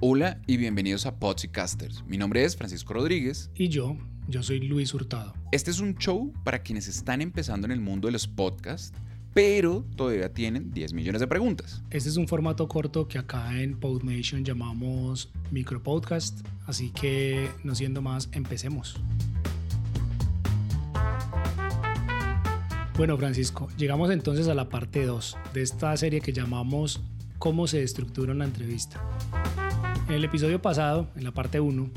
Hola y bienvenidos a Podcasters. Mi nombre es Francisco Rodríguez. Y yo, yo soy Luis Hurtado. Este es un show para quienes están empezando en el mundo de los podcasts, pero todavía tienen 10 millones de preguntas. Este es un formato corto que acá en PodNation llamamos micropodcast, así que no siendo más, empecemos. Bueno, Francisco, llegamos entonces a la parte 2 de esta serie que llamamos ¿Cómo se estructura una entrevista? En el episodio pasado, en la parte 1,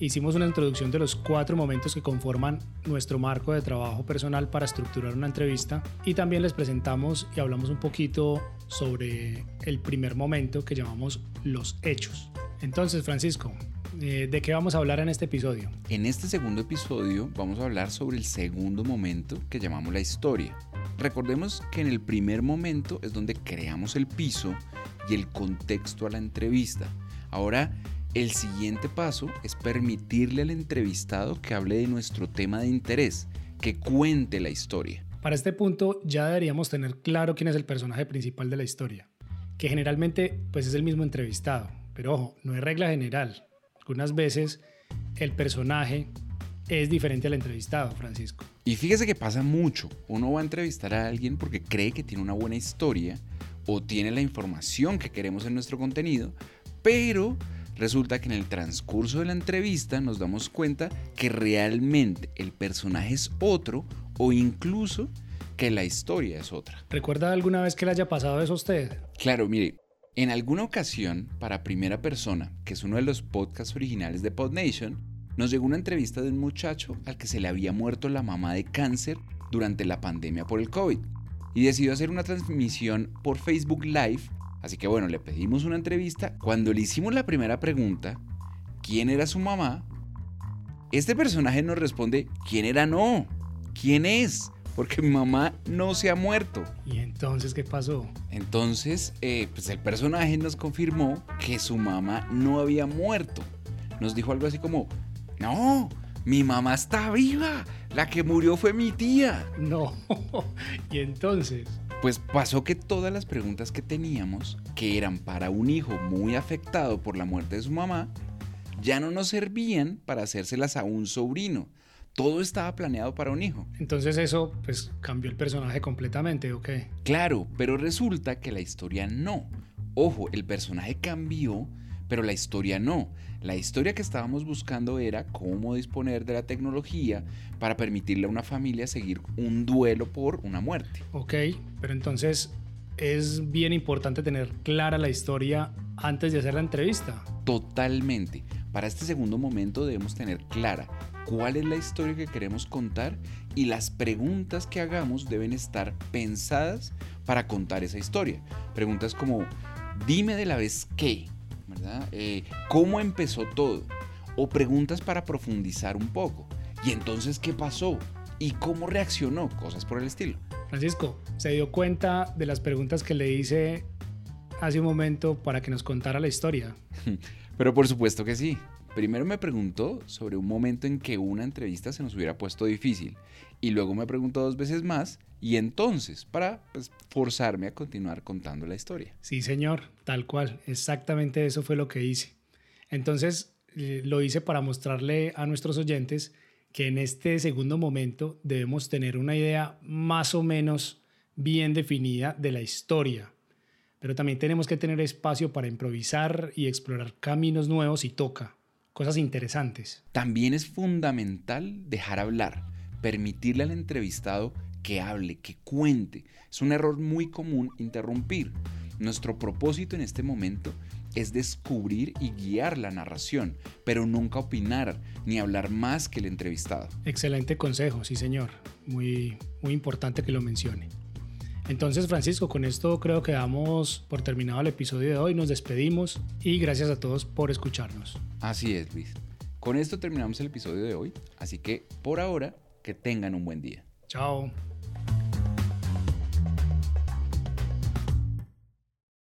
hicimos una introducción de los cuatro momentos que conforman nuestro marco de trabajo personal para estructurar una entrevista y también les presentamos y hablamos un poquito sobre el primer momento que llamamos los hechos. Entonces, Francisco, eh, ¿de qué vamos a hablar en este episodio? En este segundo episodio vamos a hablar sobre el segundo momento que llamamos la historia. Recordemos que en el primer momento es donde creamos el piso y el contexto a la entrevista Ahora, el siguiente paso es permitirle al entrevistado que hable de nuestro tema de interés, que cuente la historia. Para este punto ya deberíamos tener claro quién es el personaje principal de la historia, que generalmente pues es el mismo entrevistado, pero ojo, no es regla general. Algunas veces el personaje es diferente al entrevistado, Francisco. Y fíjese que pasa mucho. Uno va a entrevistar a alguien porque cree que tiene una buena historia o tiene la información que queremos en nuestro contenido, pero resulta que en el transcurso de la entrevista nos damos cuenta que realmente el personaje es otro o incluso que la historia es otra. ¿Recuerda alguna vez que le haya pasado eso a usted? Claro, mire, en alguna ocasión, para primera persona, que es uno de los podcasts originales de PodNation, nos llegó una entrevista de un muchacho al que se le había muerto la mamá de cáncer durante la pandemia por el COVID y decidió hacer una transmisión por Facebook Live Así que bueno, le pedimos una entrevista. Cuando le hicimos la primera pregunta, ¿quién era su mamá? Este personaje nos responde, ¿quién era no? ¿Quién es? Porque mi mamá no se ha muerto. ¿Y entonces qué pasó? Entonces, eh, pues el personaje nos confirmó que su mamá no había muerto. Nos dijo algo así como, no, mi mamá está viva. La que murió fue mi tía. No. ¿Y entonces? Pues pasó que todas las preguntas que teníamos, que eran para un hijo muy afectado por la muerte de su mamá, ya no nos servían para hacérselas a un sobrino. Todo estaba planeado para un hijo. Entonces eso pues cambió el personaje completamente, ¿o qué? Claro, pero resulta que la historia no. Ojo, el personaje cambió, pero la historia no. La historia que estábamos buscando era cómo disponer de la tecnología para permitirle a una familia seguir un duelo por una muerte. Ok, pero entonces es bien importante tener clara la historia antes de hacer la entrevista. Totalmente. Para este segundo momento debemos tener clara cuál es la historia que queremos contar y las preguntas que hagamos deben estar pensadas para contar esa historia. Preguntas como, dime de la vez eh, ¿Cómo empezó todo? O preguntas para profundizar un poco. ¿Y entonces qué pasó? ¿Y cómo reaccionó? Cosas por el estilo. Francisco, ¿se dio cuenta de las preguntas que le hice hace un momento para que nos contara la historia? Pero por supuesto que sí. Primero me preguntó sobre un momento en que una entrevista se nos hubiera puesto difícil y luego me preguntó dos veces más y entonces para pues, forzarme a continuar contando la historia. Sí, señor, tal cual, exactamente eso fue lo que hice. Entonces eh, lo hice para mostrarle a nuestros oyentes que en este segundo momento debemos tener una idea más o menos bien definida de la historia, pero también tenemos que tener espacio para improvisar y explorar caminos nuevos y toca, cosas interesantes. También es fundamental dejar hablar permitirle al entrevistado que hable, que cuente. Es un error muy común interrumpir. Nuestro propósito en este momento es descubrir y guiar la narración, pero nunca opinar ni hablar más que el entrevistado. Excelente consejo, sí señor. Muy, muy importante que lo mencione. Entonces, Francisco, con esto creo que damos por terminado el episodio de hoy. Nos despedimos y gracias a todos por escucharnos. Así es, Luis. Con esto terminamos el episodio de hoy, así que por ahora, que tengan un buen día. Chao.